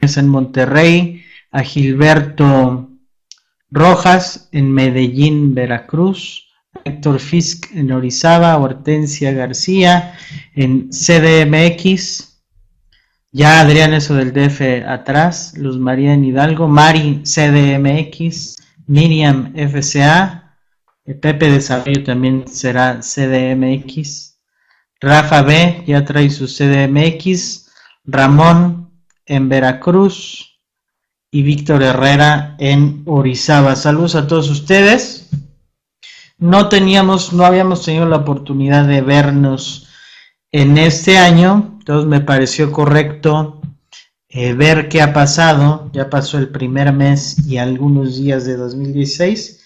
en Monterrey, a Gilberto Rojas en Medellín, Veracruz, Héctor Fisk en Orizaba, Hortensia García en CDMX, ya Adrián eso del DF atrás, Luz María en Hidalgo, Mari CDMX, Miriam FCA, Pepe Desarrollo también será CDMX, Rafa B ya trae su CDMX, Ramón en Veracruz y Víctor Herrera en Orizaba. Saludos a todos ustedes. No teníamos, no habíamos tenido la oportunidad de vernos en este año, entonces me pareció correcto eh, ver qué ha pasado. Ya pasó el primer mes y algunos días de 2016.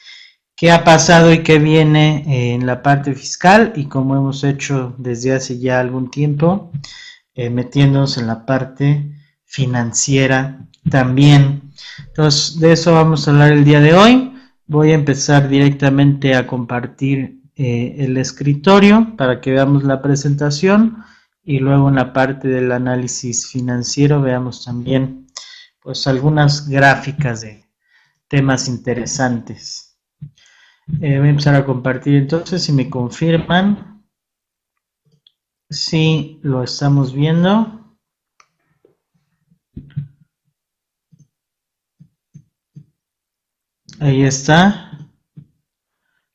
¿Qué ha pasado y qué viene eh, en la parte fiscal? Y como hemos hecho desde hace ya algún tiempo, eh, metiéndonos en la parte financiera también. Entonces, de eso vamos a hablar el día de hoy. Voy a empezar directamente a compartir eh, el escritorio para que veamos la presentación y luego en la parte del análisis financiero veamos también pues algunas gráficas de temas interesantes. Eh, voy a empezar a compartir entonces si me confirman si lo estamos viendo. Ahí está.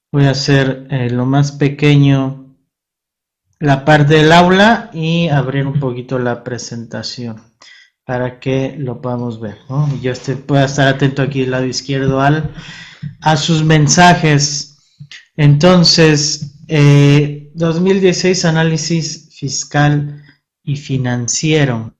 Voy a hacer eh, lo más pequeño la parte del aula y abrir un poquito la presentación para que lo podamos ver. Y yo este, pueda estar atento aquí al lado izquierdo al, a sus mensajes. Entonces, 2016 eh, análisis fiscal y financiero.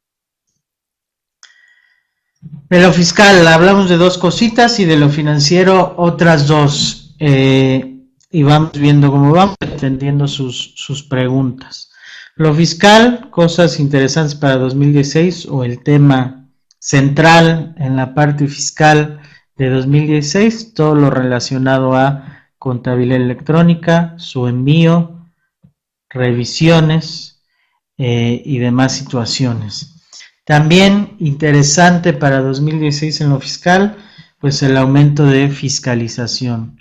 De lo fiscal hablamos de dos cositas y de lo financiero otras dos. Eh, y vamos viendo cómo vamos entendiendo sus, sus preguntas. Lo fiscal, cosas interesantes para 2016 o el tema central en la parte fiscal de 2016, todo lo relacionado a contabilidad electrónica, su envío, revisiones eh, y demás situaciones. También interesante para 2016 en lo fiscal, pues el aumento de fiscalización.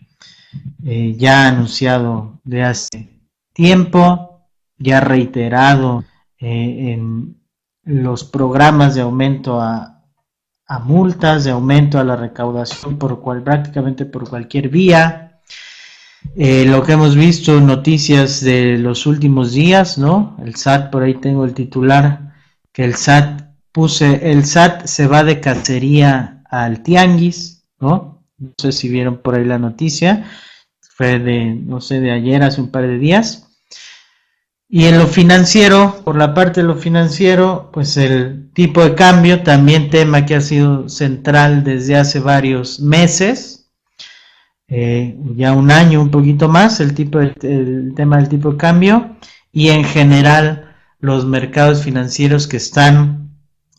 Eh, ya anunciado de hace tiempo, ya reiterado eh, en los programas de aumento a, multas, de aumento a la recaudación por cual, prácticamente por cualquier vía. Eh, lo que hemos visto, noticias de los últimos días, ¿no? El SAT, por ahí tengo el titular, que el SAT puse el SAT se va de cacería al tianguis, ¿no? No sé si vieron por ahí la noticia, fue de, no sé, de ayer, hace un par de días. Y en lo financiero, por la parte de lo financiero, pues el tipo de cambio, también tema que ha sido central desde hace varios meses, eh, ya un año, un poquito más, el, tema del tipo de cambio, y en general los mercados financieros que están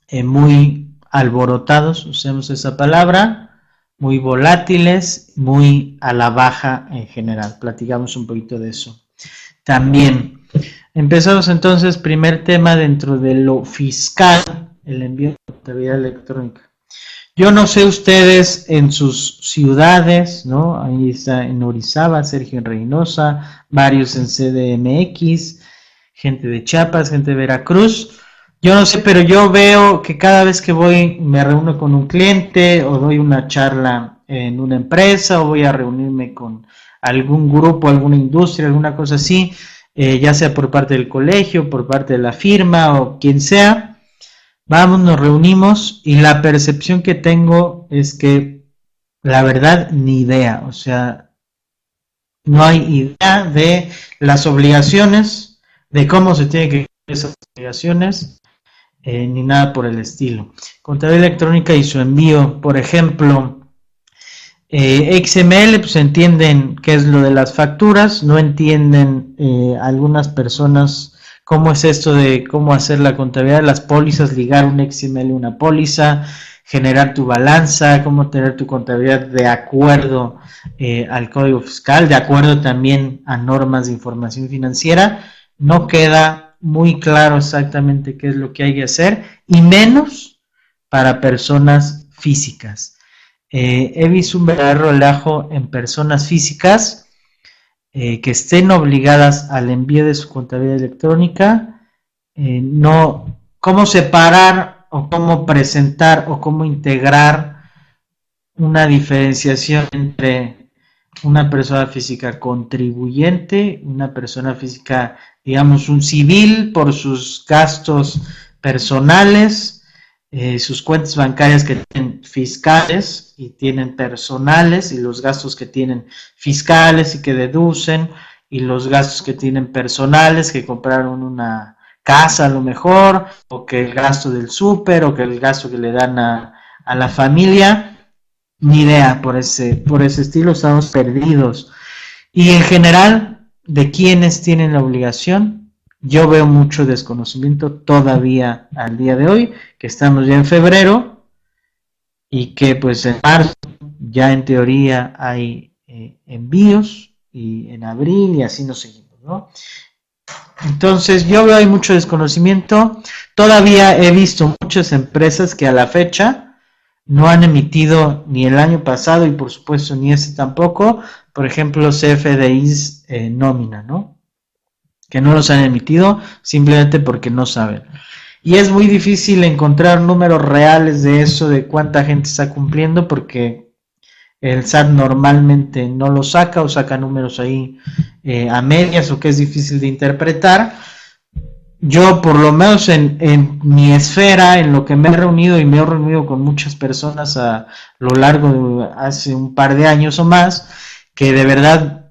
eh, muy alborotados, usemos esa palabra, muy volátiles, muy a la baja en general. Platicamos un poquito de eso. También, empezamos entonces, primer tema dentro de lo fiscal, el envío de contabilidad electrónica. Yo no sé ustedes en sus ciudades, ¿no? Ahí está en Orizaba, Sergio Reynosa, varios en CDMX, gente de Chiapas, gente de Veracruz. Yo no sé, pero yo veo que cada vez que voy, me reúno con un cliente o doy una charla en una empresa o voy a reunirme con algún grupo, alguna industria, alguna cosa así, eh, ya sea por parte del colegio, por parte de la firma o quien sea, vamos, nos reunimos y la percepción que tengo es que la verdad ni idea, o sea, no hay idea de las obligaciones, de cómo se tiene que esas obligaciones, eh, ni nada por el estilo. Contabilidad electrónica y su envío, por ejemplo, eh, XML, pues entienden qué es lo de las facturas, no entienden eh, algunas personas cómo es esto de cómo hacer la contabilidad las pólizas, ligar un XML a una póliza, generar tu balanza, cómo tener tu contabilidad de acuerdo al código fiscal, de acuerdo también a normas de información financiera, no queda muy claro exactamente qué es lo que hay que hacer y menos para personas físicas. Eh, he visto un verdadero relajo en personas físicas eh, que estén obligadas al envío de su contabilidad electrónica, eh, no, cómo separar o cómo presentar o cómo integrar una diferenciación entre una persona física contribuyente, una persona física, digamos, un civil por sus gastos personales, eh, sus cuentas bancarias que tienen fiscales y tienen personales y los gastos que tienen fiscales y que deducen y los gastos que tienen personales que compraron una casa a lo mejor o que el gasto del súper o que el gasto que le dan a, a la familia. Ni idea por ese por ese estilo estamos perdidos. Y en general de quienes tienen la obligación yo veo mucho desconocimiento todavía al día de hoy, que estamos ya en febrero y que pues en marzo ya en teoría hay eh, envíos y en abril y así nos seguimos, ¿no? Entonces yo veo hay mucho desconocimiento. Todavía he visto muchas empresas que a la fecha no han emitido ni el año pasado y por supuesto ni este tampoco, por ejemplo CFDIs eh, nómina, ¿no? que no los han emitido simplemente porque no saben. Y es muy difícil encontrar números reales de eso, de cuánta gente está cumpliendo, porque el SAT normalmente no lo saca o saca números ahí eh, a medias o que es difícil de interpretar. Yo, por lo menos en, en, mi esfera, en lo que me he reunido y me he reunido con muchas personas a lo largo de hace un par de años o más, que de verdad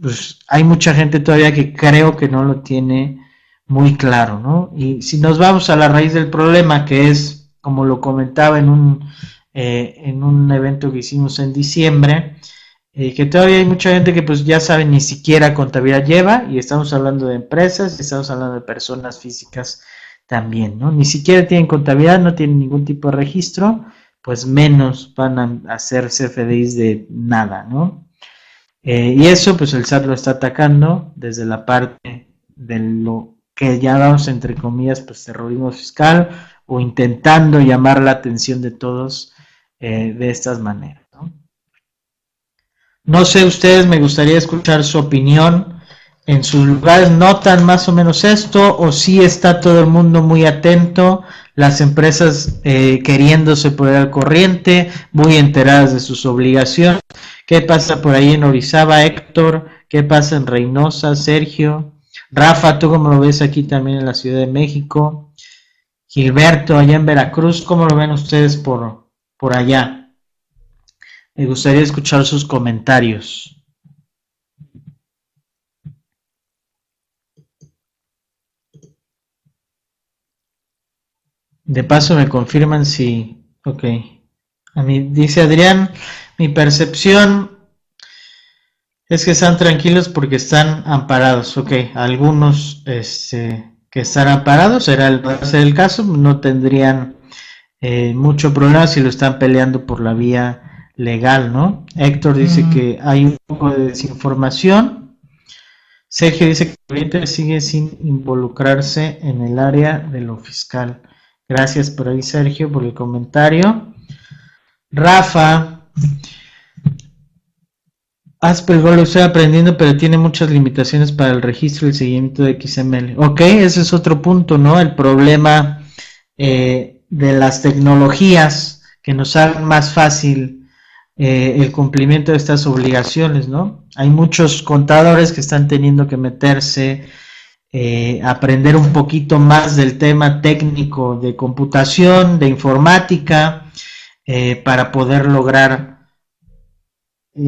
pues hay mucha gente todavía que creo que no lo tiene muy claro, ¿no? Y si nos vamos a la raíz del problema, que es, como lo comentaba en un, eh, en un evento que hicimos en diciembre, eh, que todavía hay mucha gente que pues ya sabe ni siquiera contabilidad lleva, y estamos hablando de empresas, y estamos hablando de personas físicas también, ¿no? Ni siquiera tienen contabilidad, no tienen ningún tipo de registro, pues menos van a hacer CFDIs de nada, ¿no? Eh, y eso, pues el SAT lo está atacando desde la parte de lo que llamamos, entre comillas, pues terrorismo fiscal o intentando llamar la atención de todos eh, de estas maneras. ¿No? sé ustedes, me gustaría escuchar su opinión. En sus lugares notan más o menos esto o si está todo el mundo muy atento, las empresas eh, queriéndose poner al corriente, muy enteradas de sus obligaciones ¿Qué pasa por ahí en Orizaba, Héctor? ¿Qué pasa en Reynosa, Sergio? Rafa, ¿tú cómo lo ves aquí también en la Ciudad de México? Gilberto, allá en Veracruz, ¿cómo lo ven ustedes por, por allá? Me gustaría escuchar sus comentarios. De paso me confirman si... Ok. A mí dice Adrián, mi percepción es que están tranquilos porque están amparados. Ok, algunos este, que están amparados, será el, el caso, no tendrían eh, mucho problema si lo están peleando por la vía legal, ¿no? Héctor dice que hay un poco de desinformación. Sergio dice que el cliente sigue sin involucrarse en el área de lo fiscal. Gracias por ahí, Sergio, por el comentario. Rafa Asperger lo estoy aprendiendo, pero tiene muchas limitaciones para el registro y el seguimiento de XML. Ok, ese es otro punto, ¿no? El problema eh, de las tecnologías que nos hagan más fácil eh, el cumplimiento de estas obligaciones, ¿no? Hay muchos contadores que están teniendo que meterse, eh, aprender un poquito más del tema técnico de computación, de informática, para poder lograr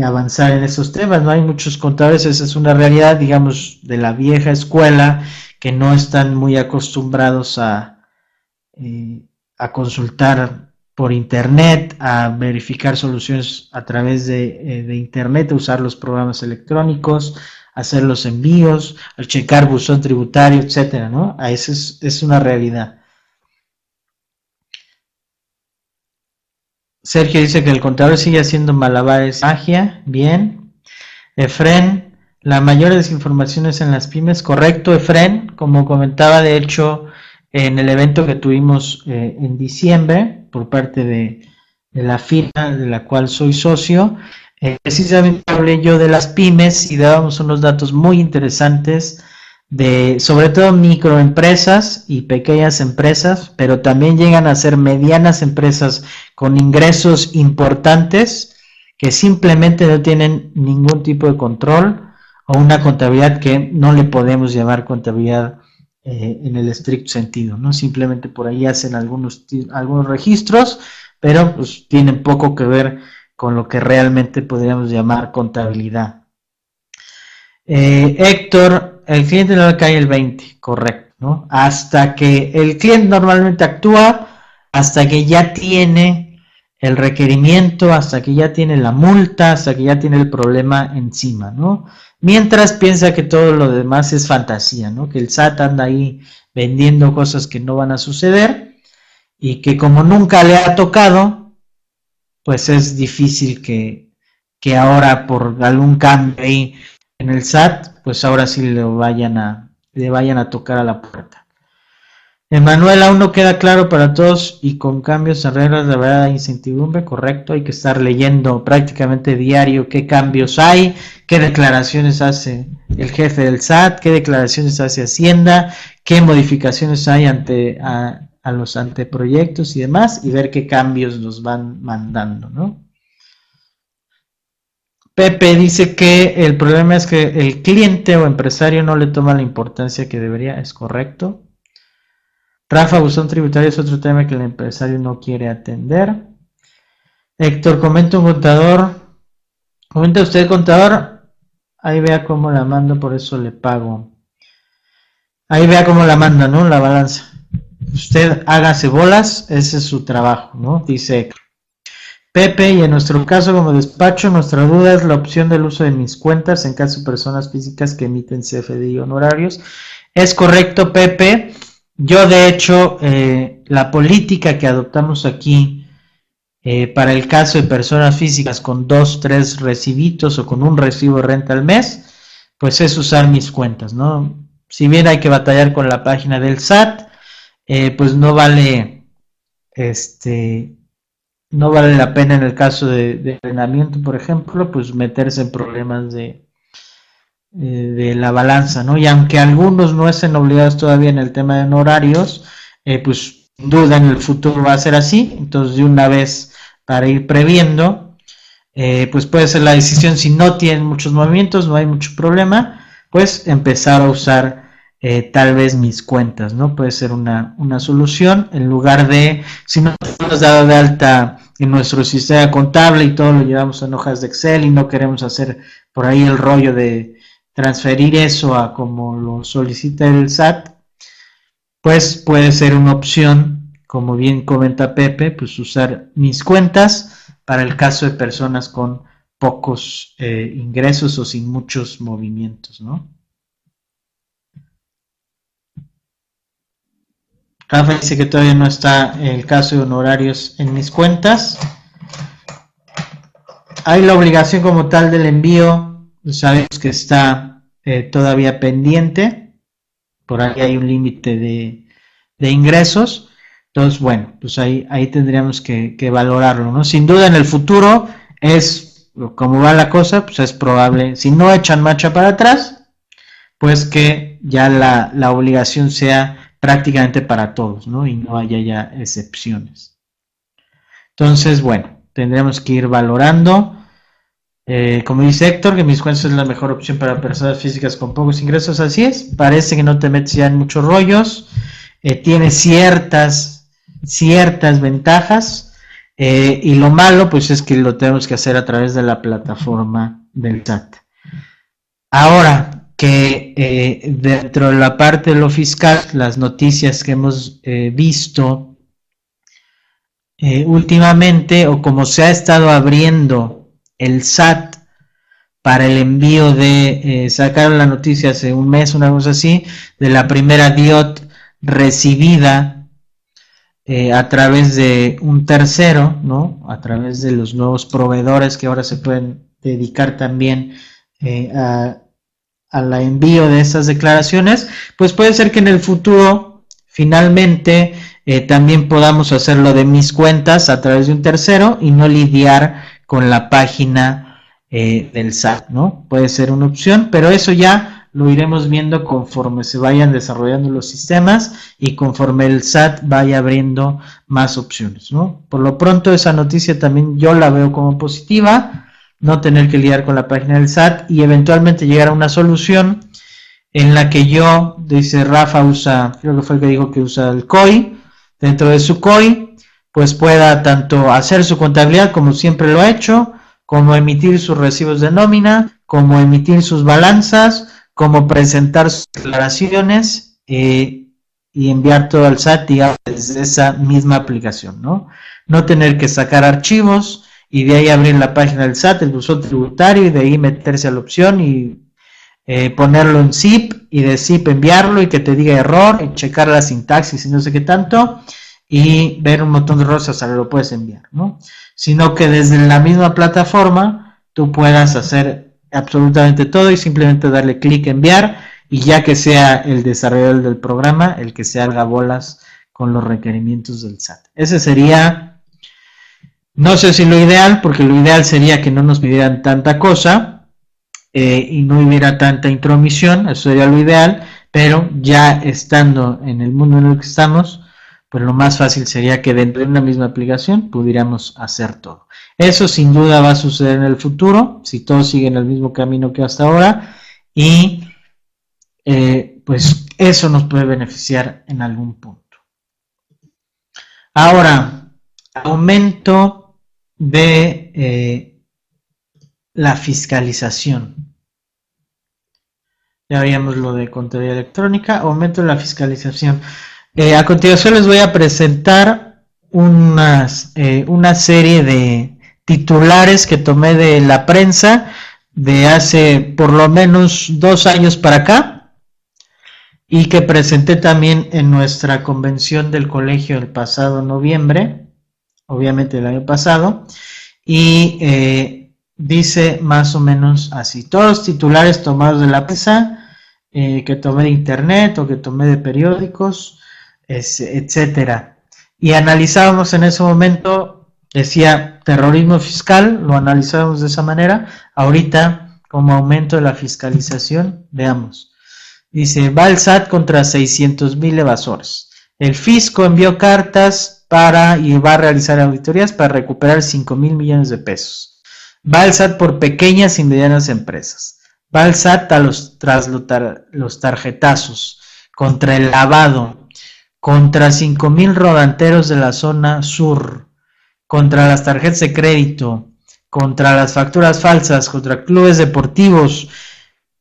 avanzar en esos temas. No hay muchos contadores, esa es una realidad, digamos, de la vieja escuela que no están muy acostumbrados a, eh, a consultar por internet, a verificar soluciones a través de, eh, de internet, a usar los programas electrónicos, hacer los envíos, al checar buzón tributario, etcétera, ¿no? A eso es, es una realidad. Sergio dice que el contador sigue haciendo malabares magia, bien. Efren, la mayor desinformación es en las pymes, correcto, Efren, como comentaba, de hecho, en el evento que tuvimos eh, en diciembre por parte de, la firma de la cual soy socio. Eh, precisamente hablé yo de las pymes y dábamos unos datos muy interesantes de sobre todo microempresas y pequeñas empresas, pero también llegan a ser medianas empresas con ingresos importantes que simplemente no tienen ningún tipo de control o una contabilidad que no le podemos llamar contabilidad eh, en el estricto sentido, ¿no? Simplemente por ahí hacen algunos, algunos registros, pero pues tienen poco que ver con lo que realmente podríamos llamar contabilidad. Eh, Héctor, el cliente no le cae el 20, correcto, ¿no? Hasta que el cliente normalmente actúa, hasta que ya tiene el requerimiento, hasta que ya tiene la multa, hasta que ya tiene el problema encima, ¿no? Mientras piensa que todo lo demás es fantasía, ¿no? Que el SAT anda ahí vendiendo cosas que no van a suceder y que como nunca le ha tocado, pues es difícil que, que ahora por algún cambio ahí en el SAT, pues ahora sí le vayan a, le vayan a tocar a la puerta. Emanuel, aún no queda claro para todos y con cambios en reglas de verdad incertidumbre, correcto, hay que estar leyendo prácticamente diario qué cambios hay, qué declaraciones hace el jefe del SAT, qué declaraciones hace Hacienda, qué modificaciones hay ante a, los anteproyectos y demás, y ver qué cambios nos van mandando, ¿no? Pepe dice que el problema es que el cliente o empresario no le toma la importancia que debería, es correcto. Rafa, buzón tributario es otro tema que el empresario no quiere atender. Héctor, comenta un contador. Comenta usted, contador. Ahí vea cómo la mando, por eso le pago. Ahí vea cómo la manda, ¿no? La balanza. Usted hágase bolas, ese es su trabajo, ¿no? Dice Héctor. Pepe, y en nuestro caso como despacho, nuestra duda es la opción del uso de mis cuentas en caso de personas físicas que emiten CFDI honorarios. Es correcto, Pepe. Yo, de hecho, eh, la política que adoptamos aquí eh, para el caso de personas físicas con dos, tres recibitos o con un recibo de renta al mes, pues es usar mis cuentas, ¿no? Si bien hay que batallar con la página del SAT, eh, pues no vale, este, no vale la pena en el caso de, de entrenamiento, por ejemplo, pues meterse en problemas de, de la balanza, ¿no? Y aunque algunos no estén obligados todavía en el tema de horarios, eh, pues sin duda en el futuro va a ser así, entonces de una vez para ir previendo, eh, pues puede ser la decisión si no tienen muchos movimientos, no hay mucho problema, pues empezar a usar tal vez mis cuentas, ¿no? Puede ser una, una solución en lugar de, si no hemos dado de alta en nuestro sistema contable y todo lo llevamos en hojas de Excel y no queremos hacer por ahí el rollo de transferir eso a como lo solicita el SAT, pues puede ser una opción, como bien comenta Pepe, pues usar mis cuentas para el caso de personas con pocos eh, ingresos o sin muchos movimientos, ¿no? Rafa dice que todavía no está el caso de honorarios en mis cuentas. Hay la obligación como tal del envío sabemos que está eh, todavía pendiente, por ahí hay un límite de, ingresos, entonces bueno, pues ahí, ahí tendríamos que, valorarlo, ¿no? Sin duda en el futuro es, como va la cosa, pues es probable, si no echan marcha para atrás, pues que ya la, la obligación sea prácticamente para todos, ¿no? Y no haya ya excepciones. Entonces, bueno, tendremos que ir valorando eh, como dice Héctor, que mis cuentas es la mejor opción para personas físicas con pocos ingresos, así es. Parece que no te metes ya en muchos rollos. Eh, tiene ciertas, ciertas ventajas. Eh, y lo malo, pues es que lo tenemos que hacer a través de la plataforma del chat. Ahora que dentro de la parte de lo fiscal, las noticias que hemos visto últimamente, o como se ha estado abriendo el SAT para el envío de, eh, sacaron la noticia hace un mes, una cosa así, de la primera DIOT recibida eh, a través de un tercero, ¿no? A través de los nuevos proveedores que ahora se pueden dedicar también eh, a, al envío de esas declaraciones, pues puede ser que en el futuro finalmente eh, también podamos hacerlo de mis cuentas a través de un tercero y no lidiar con la página eh, del SAT, ¿no? Puede ser una opción, pero eso ya lo iremos viendo conforme se vayan desarrollando los sistemas y conforme el SAT vaya abriendo más opciones, ¿no? Por lo pronto esa noticia también yo la veo como positiva, no tener que lidiar con la página del SAT y eventualmente llegar a una solución en la que yo, dice Rafa, usa, creo que fue el que dijo que usa el COI, dentro de su COI, pues pueda tanto hacer su contabilidad como siempre lo ha hecho, como emitir sus recibos de nómina, como emitir sus balanzas, como presentar sus declaraciones eh, y enviar todo al SAT digamos, desde esa misma aplicación, ¿no? No tener que sacar archivos y de ahí abrir la página del SAT, el buzón tributario y de ahí meterse a la opción y eh, ponerlo en zip y de zip enviarlo y que te diga error, y checar la sintaxis y no sé qué tanto, y ver un montón de errores hasta lo puedes enviar, ¿no? Sino que desde la misma plataforma tú puedas hacer absolutamente todo y simplemente darle clic enviar y ya que sea el desarrollador del programa el que se haga bolas con los requerimientos del SAT. Ese sería, no sé si lo ideal, porque lo ideal sería que no nos pidieran tanta cosa, eh, y no hubiera tanta intromisión, eso sería lo ideal, pero ya estando en el mundo en el que estamos, pues lo más fácil sería que dentro de una misma aplicación pudiéramos hacer todo. Eso sin duda va a suceder en el futuro, si todos siguen el mismo camino que hasta ahora, y eh, pues eso nos puede beneficiar en algún punto. Ahora, aumento de eh, la fiscalización. Ya veíamos lo de contabilidad electrónica, aumento de la fiscalización. Eh, a continuación les voy a presentar unas, eh, una serie de titulares que tomé de la prensa de hace por lo menos dos años para acá y que presenté también en nuestra convención del colegio el pasado noviembre, obviamente el año pasado, y eh, dice más o menos así. Todos titulares tomados de la prensa, que tomé de internet o que tomé de periódicos, etcétera. Y analizábamos en ese momento, decía terrorismo fiscal, lo analizábamos de esa manera. Ahorita, como aumento de la fiscalización, veamos. Dice, va contra 600 mil evasores. El fisco envió cartas para y va a realizar auditorías para recuperar 5 mil millones de pesos. Va por pequeñas y medianas empresas. Va a los, tras los tarjetazos, contra el lavado, contra 5.000 rodanteros de la zona sur, contra las tarjetas de crédito, contra las facturas falsas, contra clubes deportivos,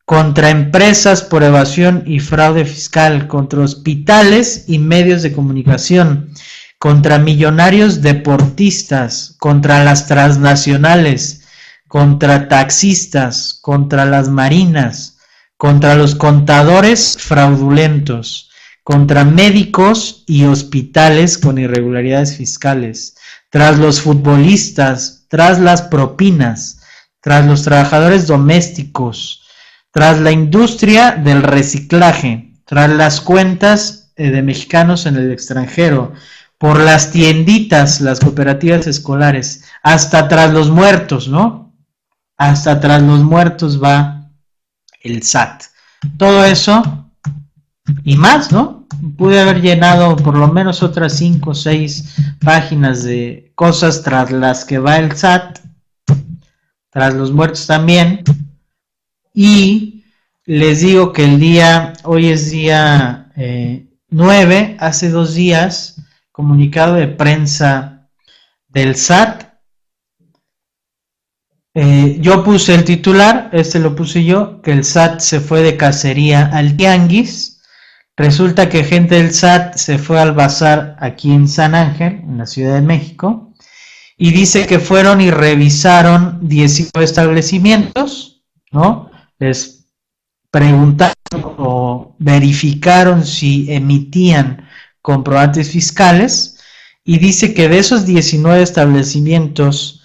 contra empresas por evasión y fraude fiscal, contra hospitales y medios de comunicación, contra millonarios deportistas, contra las transnacionales, contra taxistas, contra las marinas, contra los contadores fraudulentos, contra médicos y hospitales con irregularidades fiscales, tras los futbolistas, tras las propinas, tras los trabajadores domésticos, tras la industria del reciclaje, tras las cuentas eh, de mexicanos en el extranjero, por las tienditas, las cooperativas escolares, hasta tras los muertos, ¿no? hasta tras los muertos va el SAT. Todo eso y más, ¿no? Pude haber llenado por lo menos otras 5 o 6 páginas de cosas tras las que va el SAT, tras los muertos también. Y les digo que el día, hoy es día 9, eh, hace dos días, comunicado de prensa del SAT eh, yo puse el titular, este lo puse yo, que el SAT se fue de cacería al Tianguis. Resulta que gente del SAT se fue al bazar aquí en San Ángel, en la Ciudad de México, y dice que fueron y revisaron 19 establecimientos, ¿no? Les preguntaron o verificaron si emitían comprobantes fiscales, y dice que de esos 19 establecimientos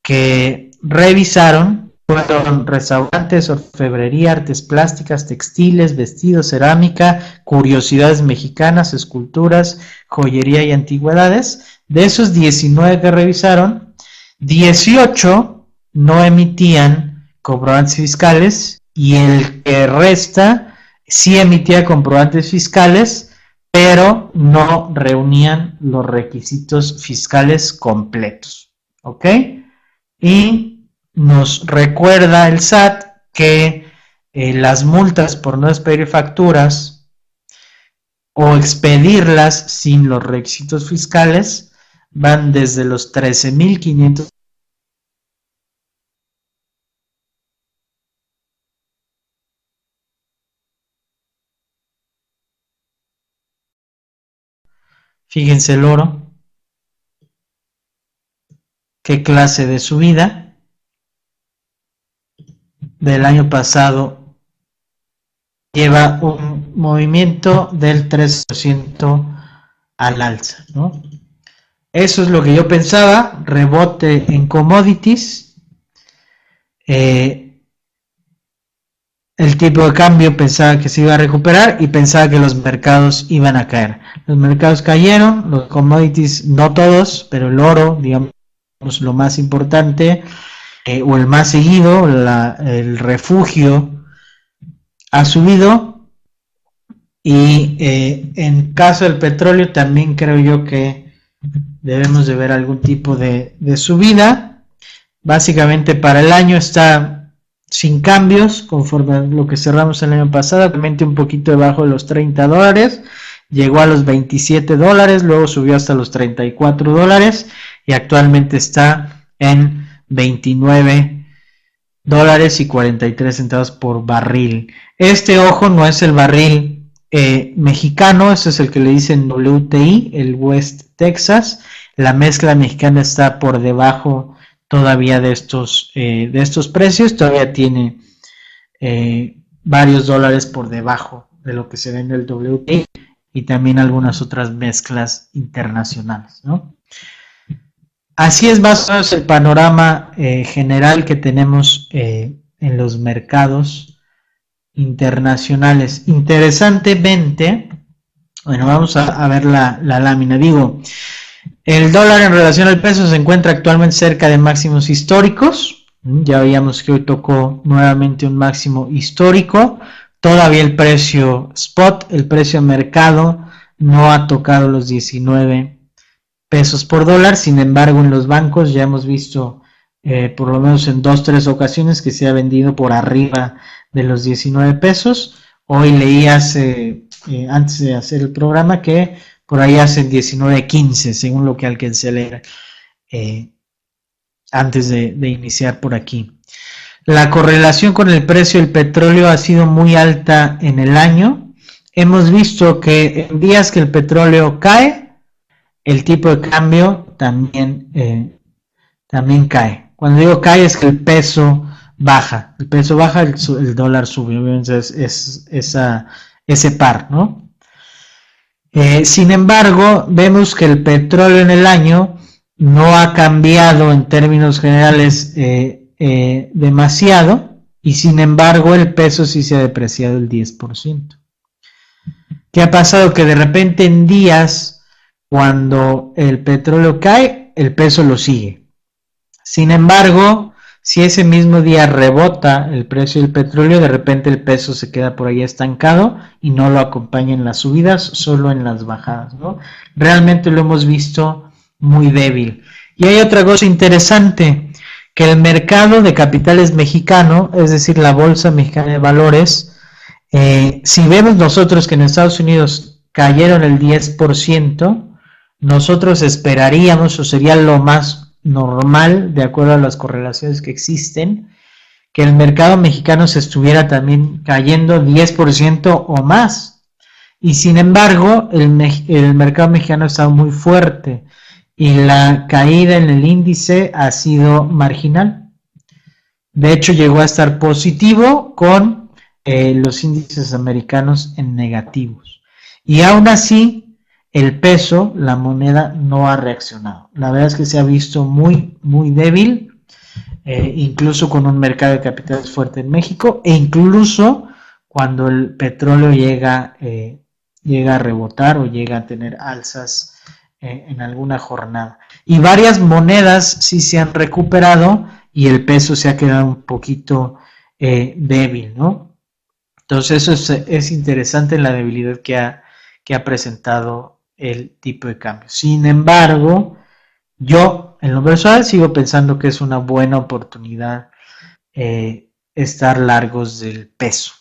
que revisaron, fueron restaurantes, orfebrería, artes plásticas, textiles, vestidos, cerámica, curiosidades mexicanas, esculturas, joyería y antigüedades. De esos 19 que revisaron, 18 no emitían comprobantes fiscales y el que resta sí emitía comprobantes fiscales, pero no reunían los requisitos fiscales completos. ¿Ok? Y nos recuerda el SAT que eh, las multas por no expedir facturas o expedirlas sin los requisitos fiscales van desde los 13.500 Fíjense el oro. ¿Qué clase de subida? Del año pasado lleva un movimiento del 3% al alza. ¿no? Eso es lo que yo pensaba, rebote en commodities. Eh, el tipo de cambio pensaba que se iba a recuperar y pensaba que los mercados iban a caer. Los mercados cayeron, los commodities no todos, pero el oro, digamos, lo más importante, eh, o el más seguido, el refugio, ha subido. Y eh, en caso del petróleo también creo yo que debemos de ver algún tipo de, subida. Básicamente para el año está sin cambios, conforme a lo que cerramos el año pasado, actualmente un poquito debajo de los 30 dólares, llegó a los 27 dólares, luego subió hasta los 34 dólares y actualmente está en 29 dólares y 43 centavos por barril. Este ojo no es el barril eh, mexicano, este es el que le dicen WTI, el West Texas. La mezcla mexicana está por debajo todavía de estos, eh, de estos precios, todavía tiene eh, varios dólares por debajo de lo que se ve en el WTI y también algunas otras mezclas internacionales. ¿no? Así es más o menos el panorama eh, general que tenemos eh, en los mercados internacionales. Interesantemente, bueno, vamos a, ver la, la, lámina. Digo, el dólar en relación al peso se encuentra actualmente cerca de máximos históricos. Ya veíamos que hoy tocó nuevamente un máximo histórico. Todavía el precio spot, el precio mercado, no ha tocado los 19 pesos por dólar. Sin embargo, en los bancos ya hemos visto eh, por lo menos en dos, tres ocasiones que se ha vendido por arriba de los 19 pesos. Hoy leí hace, eh, antes de hacer el programa que por ahí hacen 19.15, según lo que alcancé a leer eh, antes de, de iniciar por aquí. La correlación con el precio del petróleo ha sido muy alta en el año. Hemos visto que en días que el petróleo cae, el tipo de cambio también, eh, también cae. Cuando digo cae es que el peso baja. El peso baja, el, dólar sube. Obviamente es, ese par, ¿no? Eh, sin embargo, vemos que el petróleo en el año no ha cambiado en términos generales eh, demasiado y sin embargo el peso sí se ha depreciado el 10%. ¿Qué ha pasado? Que de repente en días cuando el petróleo cae, el peso lo sigue. Sin embargo, si ese mismo día rebota el precio del petróleo, de repente el peso se queda por ahí estancado y no lo acompaña en las subidas, solo en las bajadas. ¿no? Realmente lo hemos visto muy débil. Y hay otra cosa interesante, que el mercado de capitales mexicano, es decir, la Bolsa Mexicana de Valores, eh, si vemos nosotros que en Estados Unidos cayeron el 10%, nosotros esperaríamos, o sería lo más normal, de acuerdo a las correlaciones que existen, que el mercado mexicano se estuviera también cayendo 10% o más. Y sin embargo, el, mercado mexicano está muy fuerte y la caída en el índice ha sido marginal. De hecho, llegó a estar positivo con eh, los índices americanos en negativos. Y aún así, el peso, la moneda, no ha reaccionado. La verdad es que se ha visto muy, muy débil. eh, incluso con un mercado de capitales fuerte en México e incluso cuando el petróleo llega, eh, llega a rebotar o llega a tener alzas eh, en alguna jornada. Y varias monedas sí se han recuperado y el peso se ha quedado un poquito débil, ¿no? Entonces eso es, interesante la debilidad que ha presentado el tipo de cambio. Sin embargo, yo en lo personal sigo pensando que es una buena oportunidad eh, estar largos del peso.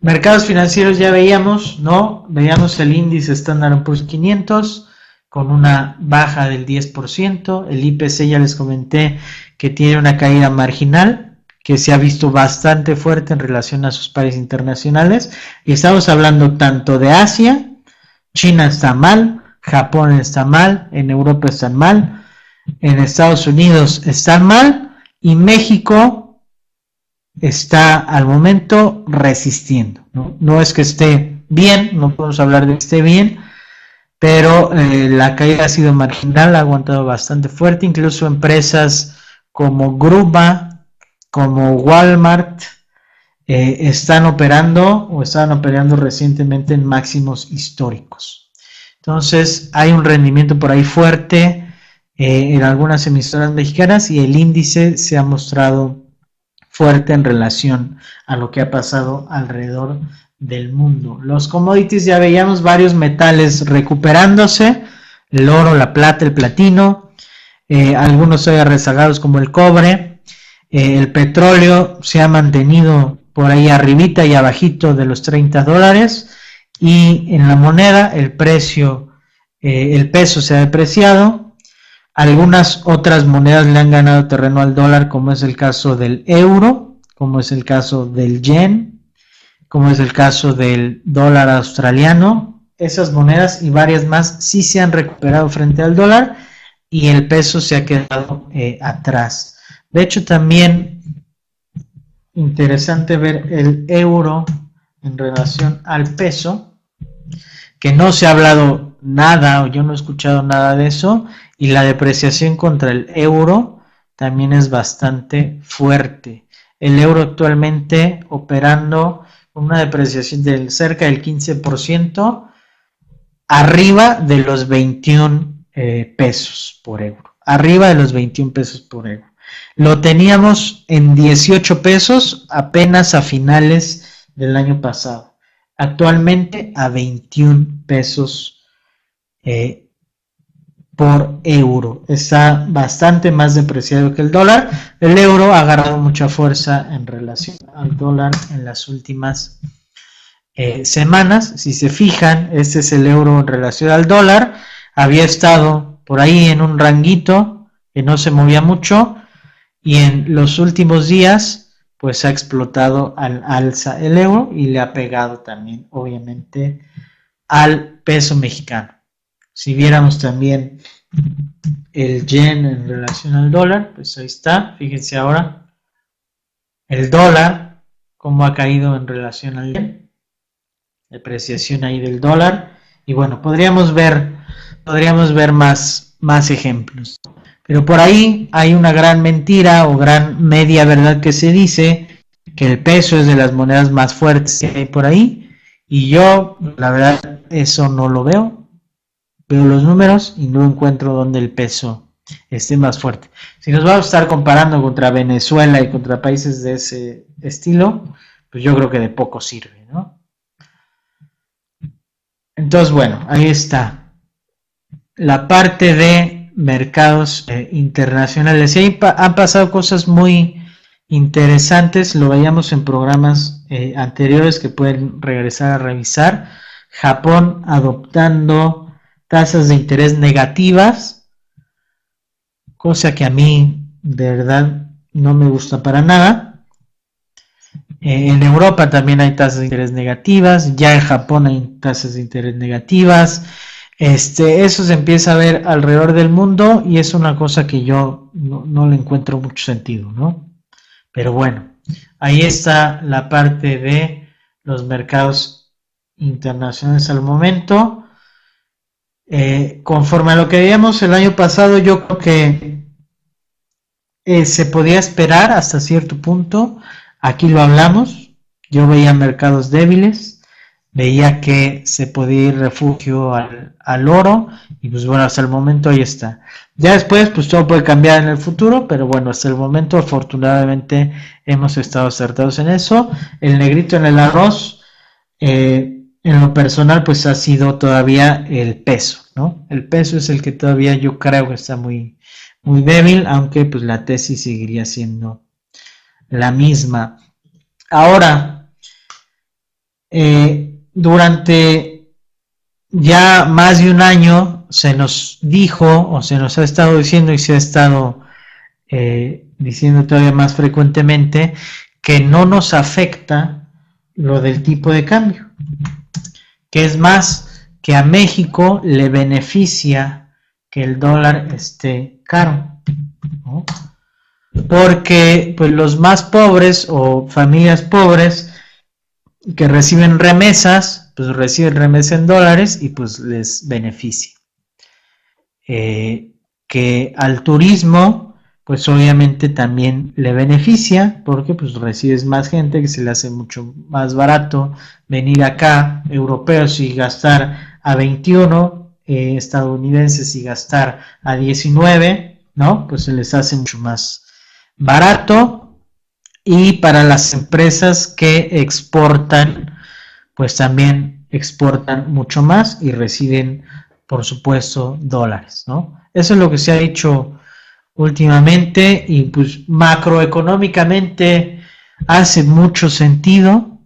Mercados financieros ya veíamos, ¿no? Veíamos el índice Standard Poor's 500 con una baja del 10%. El IPC ya les comenté que tiene una caída marginal que se ha visto bastante fuerte en relación a sus pares internacionales. Y estamos hablando tanto de Asia, China está mal, Japón está mal, en Europa están mal, en Estados Unidos están mal y México está al momento resistiendo. No, es que esté bien, no podemos hablar de que esté bien, pero eh, la caída ha sido marginal, ha aguantado bastante fuerte, incluso empresas como Gruba, como Walmart, eh, están operando o estaban operando recientemente en máximos históricos. Entonces hay un rendimiento por ahí fuerte eh, en algunas emisoras mexicanas y el índice se ha mostrado fuerte en relación a lo que ha pasado alrededor del mundo. Los commodities ya veíamos varios metales recuperándose, el oro, la plata, el platino, eh, algunos hoy rezagados como el cobre, el petróleo se ha mantenido por ahí arribita y abajito de los 30 dólares, y en la moneda el precio, eh, el peso se ha depreciado. Algunas otras monedas le han ganado terreno al dólar, como es el caso del euro, como es el caso del yen, como es el caso del dólar australiano. Esas monedas y varias más sí se han recuperado frente al dólar y el peso se ha quedado eh, atrás. De hecho, también interesante ver el euro en relación al peso que no se ha hablado nada o yo no he escuchado nada de eso y la depreciación contra el euro también es bastante fuerte. El euro actualmente operando con una depreciación del cerca del 15% arriba de los 21 eh, pesos por euro. Arriba de los 21 pesos por euro. Lo teníamos en 18 pesos apenas a finales del año pasado actualmente a 21 pesos eh, por euro. Está bastante más depreciado que el dólar. El euro ha agarrado mucha fuerza en relación al dólar en las últimas eh, semanas. Si se fijan, este es el euro en relación al dólar. Había estado por ahí en un ranguito que no se movía mucho y en los últimos días pues ha explotado al alza el euro y le ha pegado también, obviamente, al peso mexicano. Si viéramos también el yen en relación al dólar, pues ahí está, fíjense ahora, el dólar, cómo ha caído en relación al yen, depreciación ahí del dólar, y bueno, podríamos ver, podríamos ver más, más ejemplos. Pero por ahí hay una gran mentira o gran media verdad que se dice que el peso es de las monedas más fuertes que hay por ahí. Y yo, la verdad, eso no lo veo. Veo los números y no encuentro donde el peso esté más fuerte. Si nos vamos a estar comparando contra Venezuela y contra países de ese estilo, pues yo creo que de poco sirve, ¿no? Entonces, bueno, ahí está. La parte de mercados eh, internacionales. Y han pasado cosas muy interesantes, lo veíamos en programas eh, anteriores que pueden regresar a revisar. Japón adoptando tasas de interés negativas, cosa que a mí de verdad no me gusta para nada. Eh, en Europa también hay tasas de interés negativas, ya en Japón hay tasas de interés negativas. Este, eso se empieza a ver alrededor del mundo y es una cosa que yo no, le encuentro mucho sentido, ¿no? Pero bueno, ahí está la parte de los mercados internacionales al momento. Eh, conforme a lo que veíamos el año pasado, yo creo que eh, se podía esperar hasta cierto punto. Aquí lo hablamos. Yo veía mercados débiles, veía que se podía ir refugio al, al oro y pues bueno, hasta el momento ahí está. Ya después pues todo puede cambiar en el futuro, pero bueno, hasta el momento afortunadamente hemos estado acertados en eso. El negrito en el arroz, eh, en lo personal pues ha sido todavía el peso, ¿no? El peso es el que todavía yo creo que está muy, muy débil, aunque pues la tesis seguiría siendo la misma. Ahora, eh, durante ya más de un año se nos dijo o se nos ha estado diciendo y se ha estado eh, diciendo todavía más frecuentemente que no nos afecta lo del tipo de cambio, que es más que a México le beneficia que el dólar esté caro. Porque pues, los más pobres o familias pobres que reciben remesas, pues reciben remesas en dólares y pues les beneficia. Eh, que al turismo, pues obviamente también le beneficia, porque pues recibes más gente, que se le hace mucho más barato venir acá, europeos, y gastar a 21 eh, estadounidenses y gastar a 19, ¿no? Pues se les hace mucho más barato. Y para las empresas que exportan, pues también exportan mucho más y reciben, por supuesto, dólares, ¿no? Eso es lo que se ha dicho últimamente y pues macroeconómicamente hace mucho sentido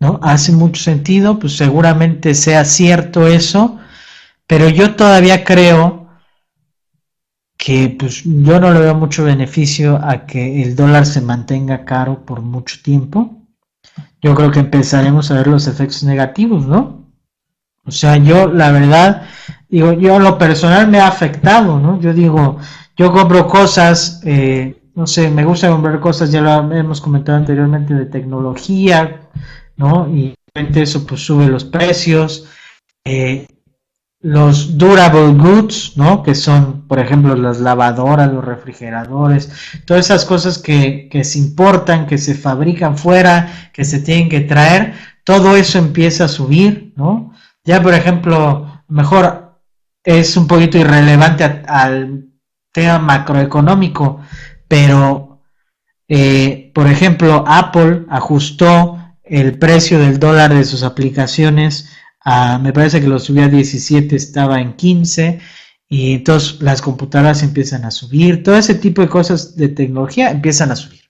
¿no? Hace mucho sentido, pues seguramente sea cierto eso, pero yo todavía creo que pues yo no le veo mucho beneficio a que el dólar se mantenga caro por mucho tiempo. Yo creo que empezaremos a ver los efectos negativos, ¿no? O sea, yo la verdad, digo, yo lo personal me ha afectado, ¿no? Yo digo, yo compro cosas, eh, no sé, me gusta comprar cosas, ya lo hemos comentado anteriormente, de tecnología, ¿no? Y eso pues sube los precios. Eh, los durable goods, ¿no? Que son, por ejemplo, las lavadoras, los refrigeradores, todas esas cosas que, que se importan, que se fabrican fuera, que se tienen que traer, todo eso empieza a subir, ¿no? Ya, por ejemplo, mejor es un poquito irrelevante al tema macroeconómico, pero, eh, por ejemplo, Apple ajustó el precio del dólar de sus aplicaciones, me parece que lo subió a 17, estaba en 15, y entonces las computadoras empiezan a subir, todo ese tipo de cosas de tecnología empiezan a subir.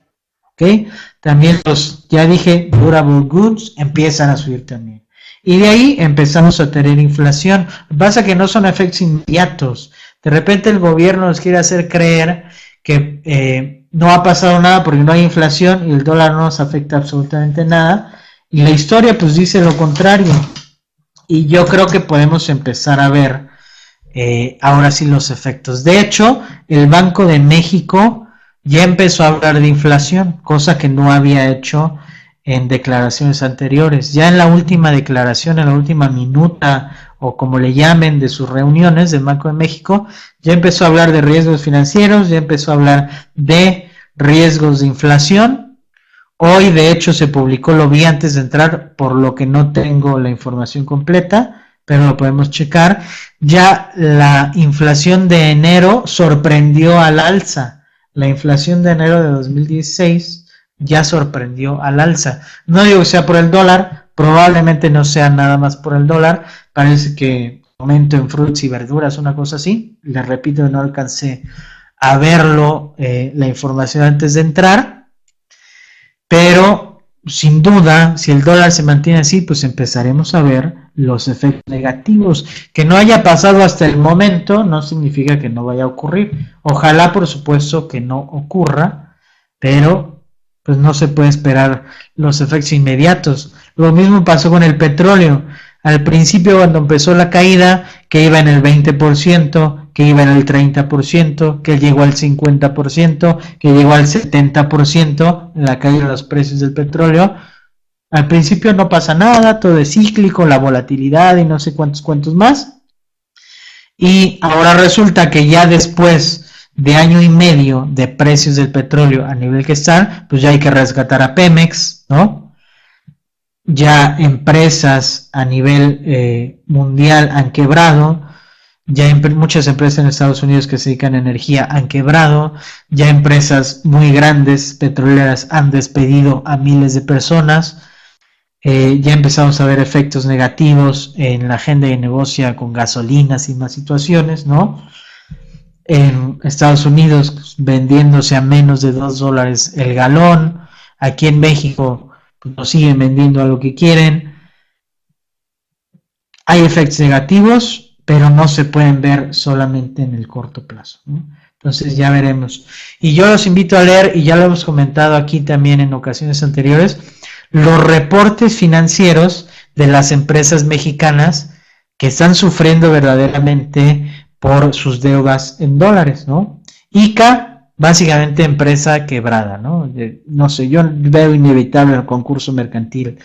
¿ok? También los, ya dije, durable goods empiezan a subir también. Y de ahí empezamos a tener inflación. Lo que pasa que no son efectos inmediatos. De repente el gobierno nos quiere hacer creer que eh, no ha pasado nada porque no hay inflación y el dólar no nos afecta absolutamente nada. Y la historia pues dice lo contrario. Y yo creo que podemos empezar a ver eh, ahora sí los efectos. De hecho, el Banco de México ya empezó a hablar de inflación, cosa que no había hecho en declaraciones anteriores. Ya en la última declaración, en la última minuta o como le llamen de sus reuniones del Banco de México, ya empezó a hablar de riesgos financieros, ya empezó a hablar de riesgos de inflación. Hoy de hecho se publicó, lo vi antes de entrar, por lo que no tengo la información completa, pero lo podemos checar. Ya la inflación de enero sorprendió al alza. La inflación de enero de 2016 ya sorprendió al alza. No digo que sea por el dólar, probablemente no sea nada más por el dólar. Parece que aumento en frutas y verduras, una cosa así. Les repito, no alcancé a verlo eh, la información antes de entrar, pero sin duda, si el dólar se mantiene así, pues empezaremos a ver los efectos negativos. Que no haya pasado hasta el momento no significa que no vaya a ocurrir. Ojalá, por supuesto, que no ocurra, pero pues no se puede esperar los efectos inmediatos. Lo mismo pasó con el petróleo. Al principio cuando empezó la caída, que iba en el 20%, que iba en el 30%, que llegó al 50%, que llegó al 70%, la caída de los precios del petróleo, al principio no pasa nada, todo es cíclico, la volatilidad y no sé cuántos cuantos más. Y ahora resulta que ya después de año y medio de precios del petróleo a nivel que están, pues ya hay que rescatar a Pemex, ¿no? Ya empresas a nivel eh, mundial han quebrado, ya muchas empresas en Estados Unidos que se dedican a energía han quebrado, ya empresas muy grandes petroleras han despedido a miles de personas, eh, ya empezamos a ver efectos negativos en la agenda de negocio con gasolinas y más situaciones, ¿no? en Estados Unidos vendiéndose a menos de 2 dólares el galón, aquí en México pues, nos siguen vendiendo a lo que quieren. Hay efectos negativos, pero no se pueden ver solamente en el corto plazo. Entonces ya veremos. Y yo los invito a leer, y ya lo hemos comentado aquí también en ocasiones anteriores, los reportes financieros de las empresas mexicanas que están sufriendo verdaderamente por sus deudas en dólares, ¿no? ICA, básicamente empresa quebrada, ¿no? no sé, yo veo inevitable el concurso mercantil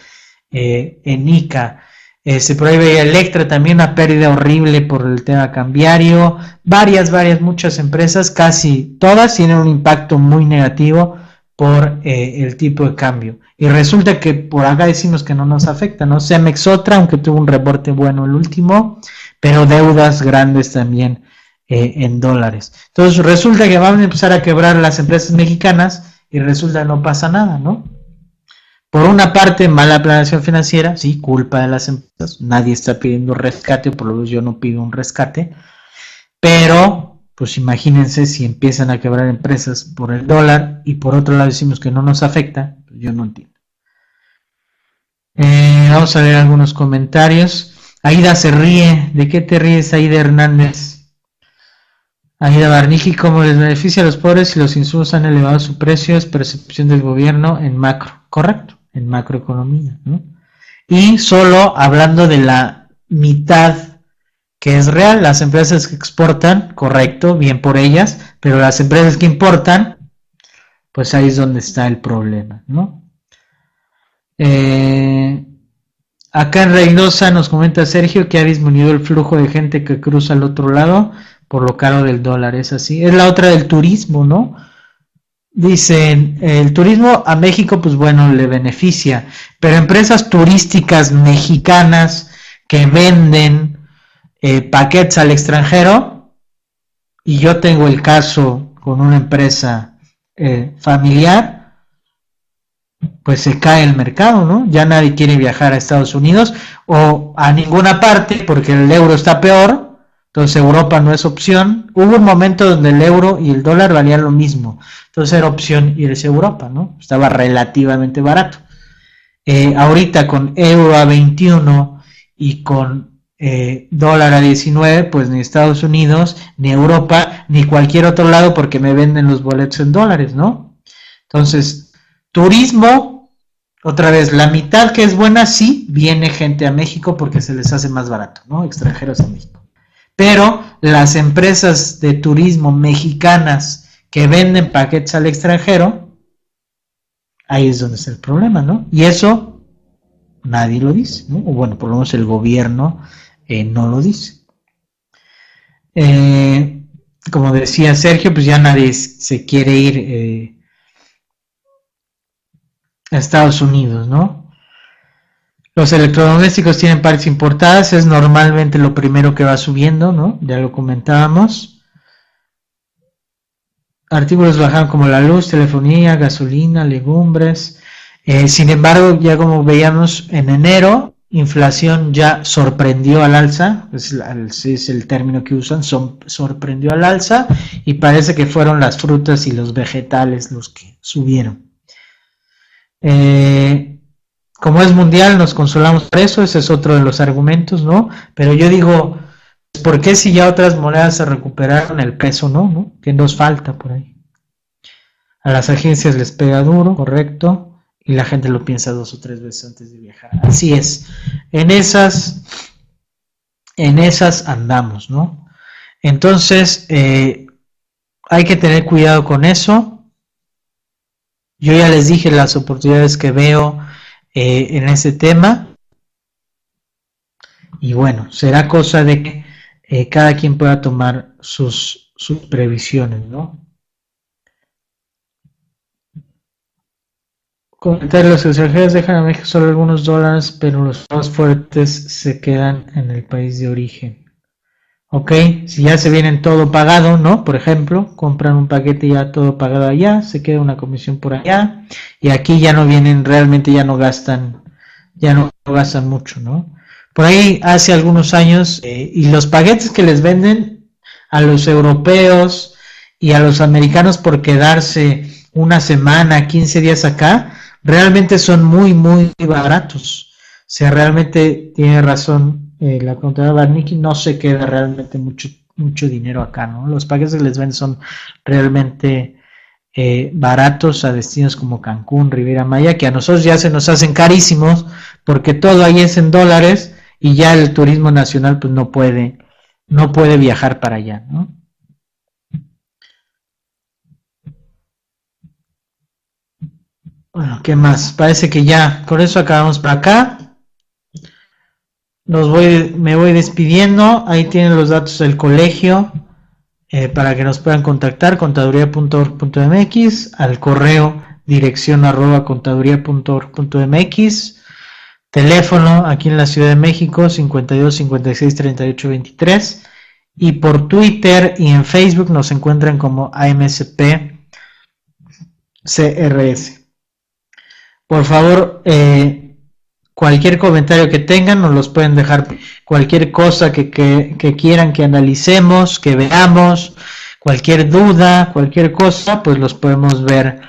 eh, en ICA. Eh, se prohíbe Electra también una pérdida horrible por el tema cambiario. Varias, varias, muchas empresas, casi todas tienen un impacto muy negativo por eh, el tipo de cambio. Y resulta que por acá decimos que no nos afecta, ¿no? Cemex otra, aunque tuvo un reporte bueno el último, pero deudas grandes también eh, en dólares. Entonces resulta que van a empezar a quebrar las empresas mexicanas y resulta que no pasa nada, ¿no? Por una parte, mala planeación financiera, sí, culpa de las empresas, nadie está pidiendo rescate, por lo menos yo no pido un rescate, pero pues imagínense si empiezan a quebrar empresas por el dólar y por otro lado decimos que no nos afecta, pues yo no entiendo. Eh, vamos a ver algunos comentarios. Aida se ríe. ¿De qué te ríes, Aida Hernández? Aida Barnigi, ¿cómo les beneficia a los pobres si los insumos han elevado su precio? Es percepción del gobierno en macro, correcto, en macroeconomía. ¿no? Y solo hablando de la mitad que es real, las empresas que exportan, correcto, bien por ellas, pero las empresas que importan, pues ahí es donde está el problema, ¿no? Eh, Acá en Reynosa nos comenta Sergio que ha disminuido el flujo de gente que cruza al otro lado por lo caro del dólar, es así. Es la otra del turismo, ¿no? Dicen, el turismo a México, pues bueno, le beneficia, pero empresas turísticas mexicanas que venden eh, paquetes al extranjero, y yo tengo el caso con una empresa eh, familiar, pues se cae el mercado, ¿no? Ya nadie quiere viajar a Estados Unidos o a ninguna parte porque el euro está peor, entonces Europa no es opción. Hubo un momento donde el euro y el dólar valían lo mismo, entonces era opción irse a Europa, ¿no? Estaba relativamente barato. Eh, ahorita con euro a 21 y con eh, dólar a 19, pues ni Estados Unidos, ni Europa, ni cualquier otro lado porque me venden los boletos en dólares, ¿no? Entonces, Turismo, otra vez, la mitad que es buena, sí, viene gente a México porque se les hace más barato, ¿no? Extranjeros a México. Pero las empresas de turismo mexicanas que venden paquetes al extranjero, ahí es donde está el problema, ¿no? Y eso nadie lo dice, ¿no? O bueno, por lo menos el gobierno eh, no lo dice. Eh, como decía Sergio, pues ya nadie se quiere ir eh, Estados Unidos, ¿no? Los electrodomésticos tienen partes importadas, es normalmente lo primero que va subiendo, ¿no? Ya lo comentábamos. Artículos bajan como la luz, telefonía, gasolina, legumbres. Eh, sin embargo, ya como veíamos en enero, inflación ya sorprendió al alza, es, es el término que usan, sorprendió al alza y parece que fueron las frutas y los vegetales los que subieron. Eh, como es mundial, nos consolamos por eso, ese es otro de los argumentos, ¿no? Pero yo digo, ¿por qué si ya otras monedas se recuperaron el peso, no? ¿no? ¿Qué nos falta por ahí? A las agencias les pega duro, correcto, y la gente lo piensa dos o tres veces antes de viajar. Así es. En esas, en esas andamos, ¿no? Entonces, eh, hay que tener cuidado con eso. Yo ya les dije las oportunidades que veo eh, en ese tema. Y bueno, será cosa de que eh, cada quien pueda tomar sus sus previsiones, ¿no? Comentarios, los extranjeros dejan a México solo algunos dólares, pero los más fuertes se quedan en el país de origen. Ok, si ya se vienen todo pagado, ¿no? Por ejemplo, compran un paquete ya todo pagado allá, se queda una comisión por allá, y aquí ya no vienen, realmente ya no gastan, ya no gastan mucho, ¿no? Por ahí hace algunos años, eh, y los paquetes que les venden a los europeos y a los americanos por quedarse una semana, 15 días acá, realmente son muy, muy baratos. O sea, realmente tiene razón eh, la contadora Barniki, no se queda realmente mucho, mucho dinero acá, ¿no? Los paquetes que les venden son realmente eh, baratos a destinos como Cancún, Riviera Maya, que a nosotros ya se nos hacen carísimos porque todo ahí es en dólares y ya el turismo nacional pues no puede, no puede viajar para allá, ¿no? Bueno, ¿qué más? Parece que ya con eso acabamos por acá. Me voy despidiendo. Ahí tienen los datos del colegio eh, para que nos puedan contactar contaduría.org.mx al correo dirección arroba contaduría.org.mx teléfono aquí en la Ciudad de México 52 56 38 23 y por Twitter y en Facebook nos encuentran como AMSP CRS. Por favor, eh, cualquier comentario que tengan nos los pueden dejar. Cualquier cosa que, quieran que analicemos, que veamos, cualquier duda, cualquier cosa, pues los podemos ver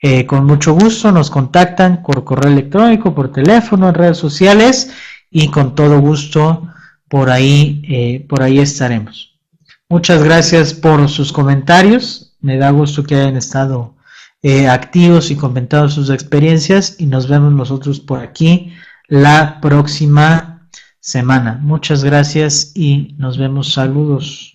eh, con mucho gusto. Nos contactan por correo electrónico, por teléfono, en redes sociales y con todo gusto por ahí, eh, por ahí estaremos. Muchas gracias por sus comentarios. Me da gusto que hayan estado eh, activos y comentado sus experiencias y nos vemos nosotros por aquí la próxima semana. Muchas gracias y nos vemos. Saludos.